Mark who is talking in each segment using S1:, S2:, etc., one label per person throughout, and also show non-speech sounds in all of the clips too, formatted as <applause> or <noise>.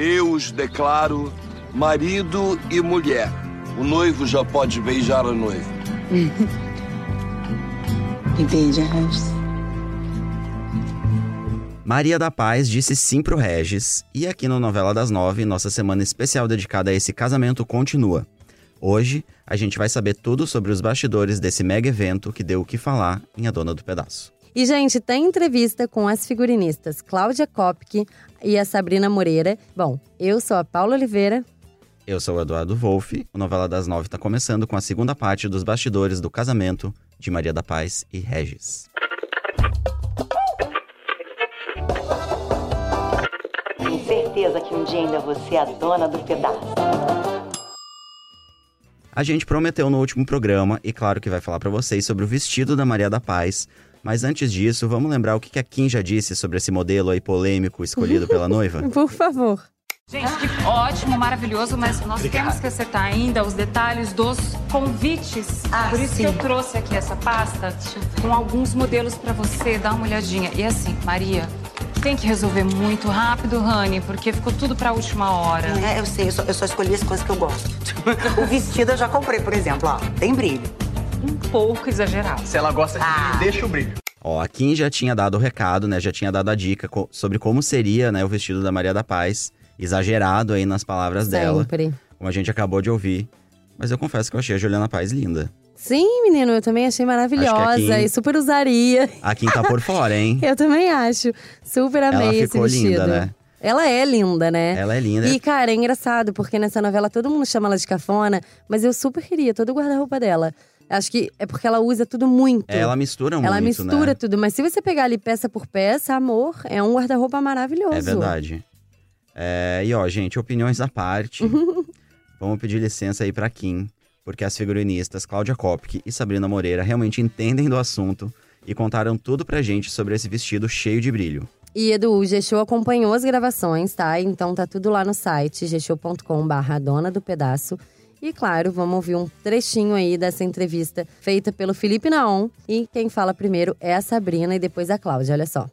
S1: Eu os declaro marido e mulher. O noivo já pode beijar a noiva. <laughs>
S2: Entende, Regis?
S3: Maria da Paz disse sim pro Regis, e aqui no Novela das Nove, nossa semana especial dedicada a esse casamento continua. Hoje, a gente vai saber tudo sobre os bastidores desse mega evento que deu o que falar em A Dona do Pedaço.
S4: E, gente, tem entrevista com as figurinistas Cláudia Kopke e a Sabrina Moreira. Bom, eu sou a Paula Oliveira.
S3: Eu sou o Eduardo Wolff. O Novela das Nove está começando com a segunda parte dos bastidores do casamento de Maria da Paz e Regis.
S2: Tenho certeza que um dia ainda você é a dona do pedaço.
S3: A gente prometeu no último programa, e claro que vai falar para vocês sobre o vestido da Maria da Paz. Mas antes disso, vamos lembrar o que a Kim já disse sobre esse modelo aí polêmico escolhido pela <laughs> noiva?
S4: Por favor.
S5: Gente, que ótimo, maravilhoso, mas nós temos que acertar ainda os detalhes dos convites.
S2: Ah,
S5: Por isso
S2: sim.
S5: que eu trouxe aqui essa pasta com alguns modelos pra você dar uma olhadinha. E assim, Maria, tem que resolver muito rápido, Rani, porque ficou tudo pra última hora.
S2: É, eu sei, eu só, eu só escolhi as coisas que eu gosto. <laughs> o vestido eu já comprei, por exemplo, ó. Tem brilho.
S5: Pouco exagerado.
S6: Se ela gosta de
S2: Ah.
S6: brilho, deixa o brilho.
S3: Ó, a Kim já tinha dado o recado, né? Já tinha dado a dica co- sobre como seria, né, o vestido da Maria da Paz. Exagerado aí nas palavras dela,
S4: Sempre.
S3: como a gente acabou de ouvir. Mas eu confesso que eu achei a Juliana Paz linda.
S4: Sim, menino, eu também achei maravilhosa
S3: Kim-
S4: e super usaria.
S3: A Kim tá por fora, hein? <laughs>
S4: Eu também acho. Super amei
S3: Ela
S4: esse
S3: ficou
S4: vestido.
S3: linda, né?
S4: Ela é linda, né?
S3: Ela é linda.
S4: E, cara, é engraçado, porque nessa novela todo mundo chama ela de cafona, mas eu super queria todo o guarda-roupa dela. Acho que é porque ela usa tudo muito.
S3: É, ela mistura muito,
S4: Ela mistura
S3: né?
S4: tudo, mas se você pegar ali peça por peça, amor, é um guarda-roupa maravilhoso.
S3: É verdade. É, e ó, gente, opiniões à parte. <laughs> Vamos pedir licença aí pra Kim, porque as figurinistas Cláudia Kopke e Sabrina Moreira realmente entendem do assunto e contaram tudo pra gente sobre esse vestido cheio de brilho.
S4: E Edu, o G-Show acompanhou as gravações, tá? Então tá tudo lá no site, gshow.com.br dona do pedaço. E claro, vamos ouvir um trechinho aí dessa entrevista feita pelo Felipe Naon. E quem fala primeiro é a Sabrina e depois a Cláudia, olha só.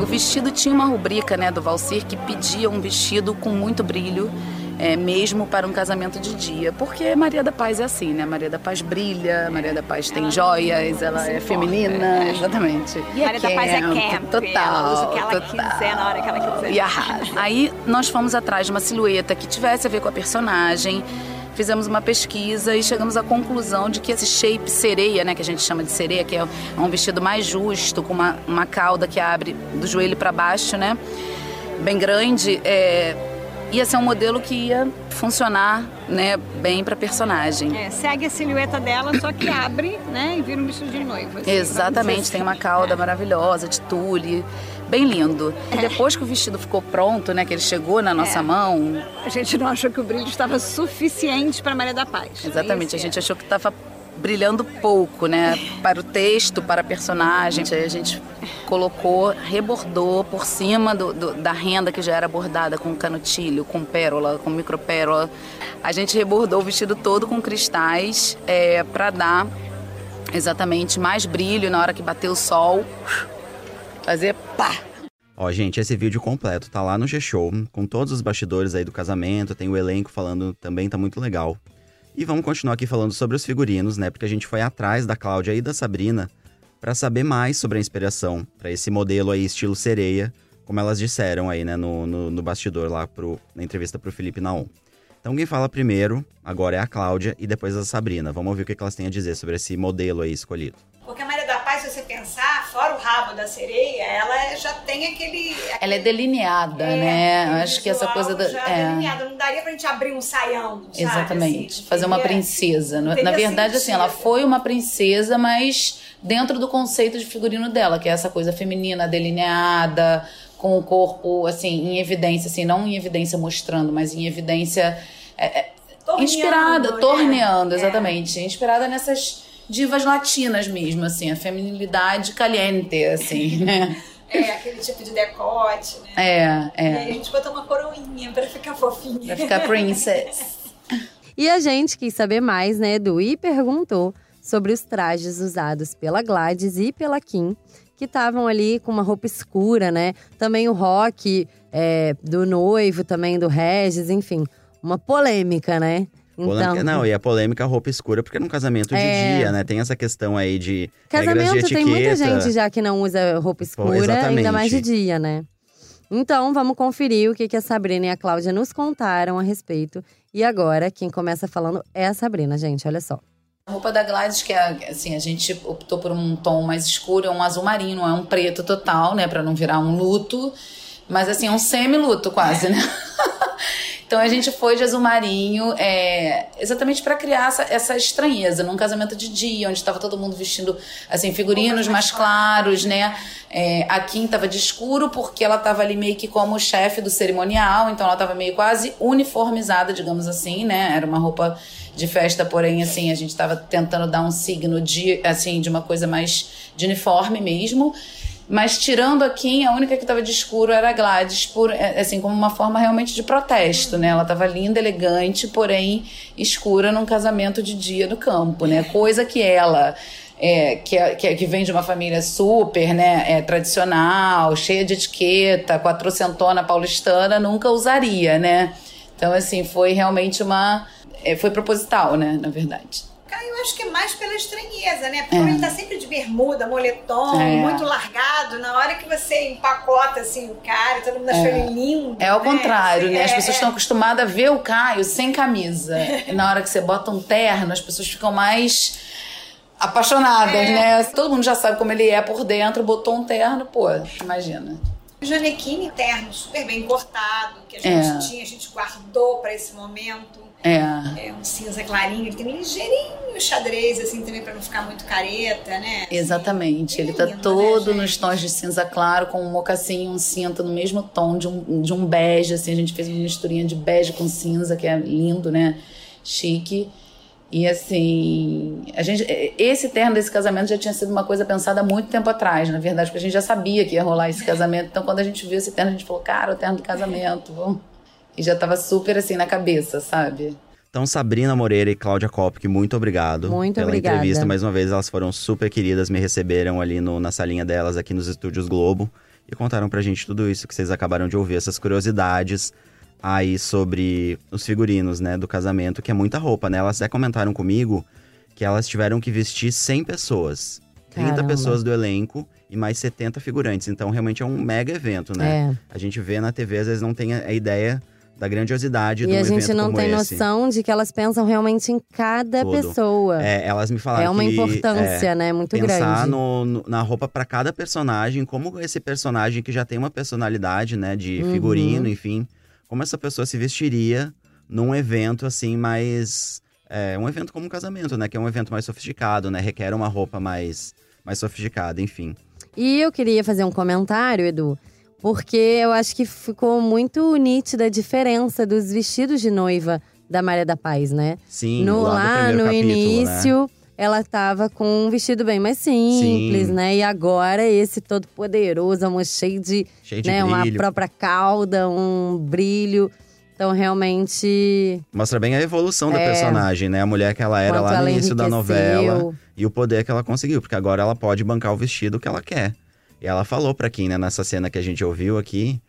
S7: O vestido tinha uma rubrica né, do Valcir que pedia um vestido com muito brilho, é, mesmo para um casamento de dia. Porque Maria da Paz é assim, né? Maria da Paz brilha, Maria da Paz tem joias, ela é feminina, exatamente. E
S8: Maria da Paz é camp,
S7: total,
S8: ela usa o que ela
S7: total.
S8: quiser na hora que ela quiser.
S7: E arrasa. Aí nós fomos atrás de uma silhueta que tivesse a ver com a personagem. Fizemos uma pesquisa e chegamos à conclusão de que esse shape sereia, né, que a gente chama de sereia, que é um vestido mais justo, com uma, uma cauda que abre do joelho para baixo, né, bem grande, é, ia ser um modelo que ia funcionar, né, bem para personagem.
S8: É, segue a silhueta dela, só que abre, né, e vira um vestido de noiva. assim,
S7: Exatamente, tem uma cauda maravilhosa de tule, bem lindo. E depois que o vestido ficou pronto, né, que ele chegou na nossa
S8: É.
S7: mão,
S8: A gente não achou que o brilho estava suficiente para Maria da Paz.
S7: Exatamente, a gente achou que estava brilhando pouco, né? Para o texto, para a personagem. A gente colocou, rebordou por cima do, do- da renda que já era bordada com canutilho, com pérola, com micropérola. A gente rebordou o vestido todo com cristais para dar exatamente mais brilho na hora que bater o sol. Fazer pá!
S3: Ó, gente, esse vídeo completo tá lá no G-Show, com todos os bastidores aí do casamento, tem o elenco falando também, tá muito legal. E vamos continuar aqui falando sobre os figurinos, né? Porque a gente foi atrás da Cláudia e da Sabrina pra saber mais sobre a inspiração pra esse modelo aí, estilo sereia, como elas disseram aí, né, no, no, no bastidor lá, pro, na entrevista pro Felipe Naon. Então quem fala primeiro, agora é a Cláudia e depois a Sabrina. Vamos ouvir o que elas têm a dizer sobre esse modelo aí escolhido.
S9: Da sereia, ela já tem aquele.
S7: Ela é delineada,
S9: É,
S7: né?
S9: aquele
S7: Acho que essa coisa da.
S9: Já
S7: é.
S9: delineado. Não daria pra gente abrir um saião, sabe?
S7: Exatamente.
S9: assim,
S7: Fazer uma
S9: teria-
S7: princesa. Na- verdade, assim, ela
S9: sentido.
S7: foi uma princesa, mas dentro do conceito de figurino dela, que é essa coisa feminina, delineada, com o corpo, assim, em evidência, assim, não em evidência mostrando, mas em evidência. é, é,
S9: Torneando,
S7: inspirada,
S9: né?
S7: torneando,
S9: É.
S7: exatamente. Inspirada nessas divas latinas mesmo, assim, a feminilidade caliente, assim, <laughs> né?
S9: É, aquele tipo de decote, né?
S7: É,
S9: E aí a
S7: é.
S9: gente botou uma coroinha pra ficar fofinha.
S7: Vai ficar princess.
S4: E a gente quis saber mais, né, Edu? E perguntou sobre os trajes usados pela Gladys e pela Kim, que estavam ali com uma roupa escura, né? Também o Rock é, do noivo também, do Regis, enfim. Uma polêmica, né?
S3: Polêmica-
S4: Então,
S3: Não, e a polêmica roupa escura, porque num casamento de
S4: É.
S3: dia, né? Tem essa questão aí de
S4: Casamento
S3: de
S4: tem muita gente já que não usa roupa escura, ainda
S3: exatamente.
S4: mais de dia, né? Então, vamos conferir o que, que a Sabrina e a Cláudia nos contaram a respeito. E agora, quem começa falando é a Sabrina, gente, olha só.
S7: A roupa da Gladys, que é assim, a gente optou por um tom mais escuro, é um azul marinho, não é um preto total, né? Pra não virar um luto. Mas assim, é um semi-luto quase, né? <laughs> Então a gente foi de azul marinho, é, exatamente para criar essa, essa estranheza num casamento de dia, onde estava todo mundo vestindo assim figurinos mais claros, né? É, a Kim tava de escuro porque ela tava ali meio que como chefe do cerimonial, então ela tava meio quase uniformizada, digamos assim, né? Era uma roupa de festa, porém assim a gente tava tentando dar um signo de assim de uma coisa mais de uniforme mesmo. Mas tirando a Kim, a única que estava de escuro era a Gladys, por, é, assim, como uma forma realmente de protesto, né? Ela estava linda, elegante, porém escura num casamento de dia no campo, né? Coisa que ela, é, que, é- que, é- que vem de uma família super, né? É, tradicional, cheia de etiqueta, quatrocentona paulistana, nunca usaria, né? Então, assim, foi realmente uma... foi proposital, né? Na verdade.
S9: Cara, eu acho que é mais pela estranheza, né? Porque como ele tá sempre de bermuda, moletom,
S7: É.
S9: muito largado, na hora que você empacota assim o cara, todo mundo acha ele lindo.
S7: É ao
S9: né?
S7: contrário, né? As
S9: É,
S7: pessoas
S9: é.
S7: estão acostumadas a ver o Caio sem camisa. E na hora que você bota um terno, as pessoas ficam mais apaixonadas,
S9: É.
S7: né? Todo mundo já sabe como ele é por dentro, botou um terno, pô, imagina.
S9: O Janequine interno, super bem cortado, que a gente
S7: É.
S9: tinha, a gente guardou pra esse momento.
S7: É.
S9: É um cinza clarinho, ele tem um ligeirinho xadrez, assim, também pra não ficar muito careta, né?
S7: Exatamente, ele tá
S9: Lindo, né,
S7: todo
S9: gente?
S7: nos tons de cinza claro, com um mocassim e um cinto no mesmo tom de um, de um bege, assim, a gente fez uma misturinha de bege com cinza, que é lindo, né? Chique. E assim, a gente, esse terno desse casamento já tinha sido uma coisa pensada há muito tempo atrás, na verdade, porque a gente já sabia que ia rolar esse casamento. Então, quando a gente viu esse terno, a gente falou, cara, o terno do casamento, vamos. E já tava super assim na cabeça, sabe?
S3: Então, Sabrina Moreira e Cláudia Kopke, muito obrigado
S4: Muito
S3: pela
S4: obrigada.
S3: entrevista. Mais uma vez, elas foram super queridas, me receberam ali no- na salinha delas, aqui nos estúdios Globo, e contaram pra gente tudo isso que vocês acabaram de ouvir, essas curiosidades aí sobre os figurinos, né, do casamento, que é muita roupa, né? Elas até comentaram comigo que elas tiveram que vestir 100 pessoas. 30
S4: Caramba.
S3: pessoas do elenco e mais 70 figurantes. Então, realmente é um mega evento, né?
S4: É.
S3: A gente vê na TV, às vezes não tem a ideia da grandiosidade de
S4: E
S3: um
S4: a gente
S3: evento
S4: não tem
S3: esse.
S4: noção de que elas pensam realmente em cada
S3: Tudo.
S4: pessoa.
S3: É, elas me falaram
S4: É uma
S3: que,
S4: importância,
S3: é,
S4: né? Muito
S3: pensar
S4: grande.
S3: no- na roupa pra cada personagem, como esse personagem que já tem uma personalidade, né, de
S4: Uhum.
S3: figurino, enfim, como essa pessoa se vestiria num evento assim mais é, um evento como um casamento, né, que é um evento mais sofisticado, né, requer uma roupa mais mais sofisticada, enfim.
S4: E eu queria fazer um comentário, Edu, porque eu acho que ficou muito nítida a diferença dos vestidos de noiva da Maria da Paz, né?
S3: Sim,
S4: no,
S3: lá,
S4: lá no
S3: capítulo, né?
S4: Ela tava com um vestido bem mais simples,
S3: Sim.
S4: né? E agora esse todo poderoso, amor, cheio de,
S3: Cheio de
S4: né, uma
S3: brilho.
S4: própria cauda, um brilho. Então, realmente.
S3: Mostra bem a evolução da
S4: É.
S3: personagem, né? A mulher que ela era lá no início da novela. e o poder que ela conseguiu, porque agora ela pode bancar o vestido que ela quer. E ela falou pra Kim, né, nessa cena que a gente ouviu aqui,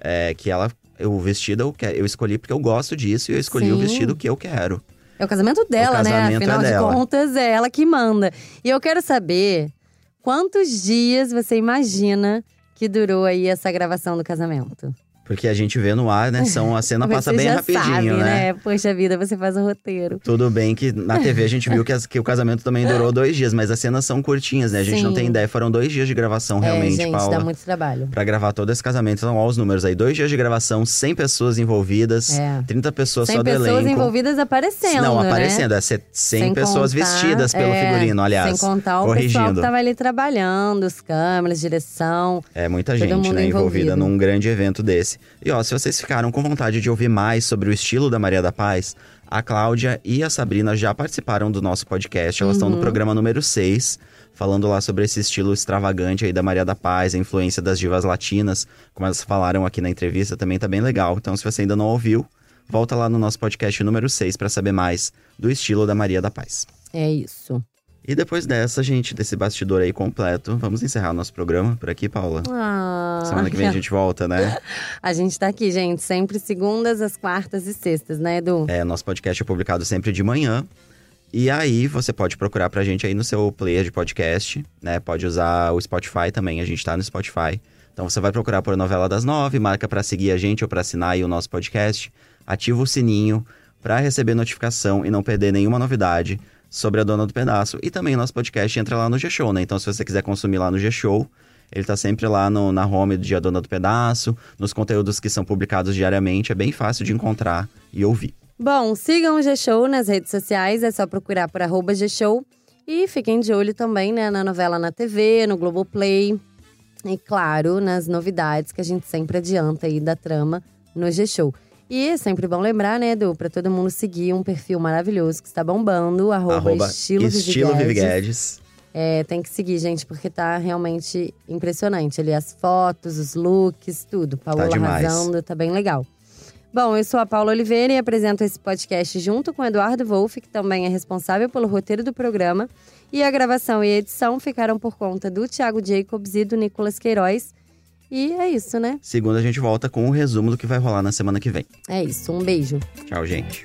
S3: é, que ela, o vestido eu, que- eu escolhi porque eu gosto disso e eu escolhi o
S4: Sim.
S3: vestido que eu quero.
S4: É o casamento dela, né?
S3: casamento
S4: Afinal
S3: é
S4: de
S3: dela.
S4: contas, é ela que manda. E eu quero saber quantos dias você imagina que durou aí essa gravação do casamento?
S3: Porque a gente vê no ar, né, são, a cena <laughs> passa bem rapidinho,
S4: sabe,
S3: né?
S4: Poxa vida, você faz o roteiro.
S3: Tudo bem que na <laughs> TV a gente viu que, as- que o casamento também durou dois dias, mas as cenas são curtinhas, né? A gente não
S4: Sim.
S3: tem ideia, foram dois dias de gravação realmente,
S4: é, gente,
S3: Paula.
S4: dá muito trabalho.
S3: Pra gravar todo esse casamento, então olha os números aí. Dois dias de gravação, 100 pessoas envolvidas,
S4: É.
S3: 30 pessoas
S4: 100
S3: só do
S4: pessoas
S3: elenco.
S4: envolvidas aparecendo,
S3: Não,
S4: né?
S3: aparecendo, é ser- 100
S4: Sem
S3: pessoas
S4: contar-
S3: vestidas pelo
S4: é,
S3: figurino, aliás.
S4: Sem contar o pessoal
S3: corrigindo.
S4: que tava ali trabalhando, os câmeras, direção.
S3: É muita gente, né, envolvida
S4: envolvido.
S3: num grande evento desse. E ó, se vocês ficaram com vontade de ouvir mais sobre o estilo da Maria da Paz, a Cláudia e a Sabrina já participaram do nosso podcast. Elas
S4: Uhum.
S3: estão no programa número 6, falando lá sobre esse estilo extravagante aí da Maria da Paz, a influência das divas latinas, como elas falaram aqui na entrevista, também tá bem legal. Então, se você ainda não ouviu, volta lá no nosso podcast número 6 para saber mais do estilo da Maria da Paz.
S4: É isso.
S3: E depois dessa, gente, desse bastidor aí completo, vamos encerrar nosso programa por aqui, Paula.
S4: Ah.
S3: Semana que vem a gente volta, né? <laughs>
S4: A gente tá aqui, gente, sempre segundas, as quartas e sextas, né, Edu?
S3: É, nosso podcast é publicado sempre de manhã. E aí você pode procurar pra gente aí no seu player de podcast, né? Pode usar o Spotify também, a gente tá no Spotify. Então você vai procurar por Novela das Nove, marca pra seguir a gente ou pra assinar aí o nosso podcast, ativa o sininho pra receber notificação e não perder nenhuma novidade sobre a Dona do Pedaço. E também o nosso podcast entra lá no G-Show, né? Então se você quiser consumir lá no G-Show, ele tá sempre lá no, na home do Dia Dona do Pedaço, nos conteúdos que são publicados diariamente, é bem fácil de encontrar e ouvir.
S4: Bom, sigam o G-Show nas redes sociais, é só procurar por arroba G-Show. E fiquem de olho também, né, na novela na TV, no Globoplay. E, claro, nas novidades que a gente sempre adianta aí da trama no G-Show. E é sempre bom lembrar, né, Edu, pra todo mundo seguir um perfil maravilhoso que está bombando, arroba,
S3: Arroba
S4: estilo,
S3: estilo
S4: Vivi
S3: Guedes.
S4: É, tem que seguir, gente, porque tá realmente impressionante ali. As fotos, os looks, tudo. Paola
S3: demais.
S4: arrasando, tá bem legal. Bom, eu sou a Paula Oliveira e apresento esse podcast junto com o Eduardo Wolff, que também é responsável pelo roteiro do programa. E a gravação e a edição ficaram por conta do Thiago Jacobs e do Nicolas Queiroz. E é isso, né?
S3: Segunda a gente volta com o resumo do que vai rolar na semana que vem.
S4: É isso. Um beijo.
S3: Tchau, gente.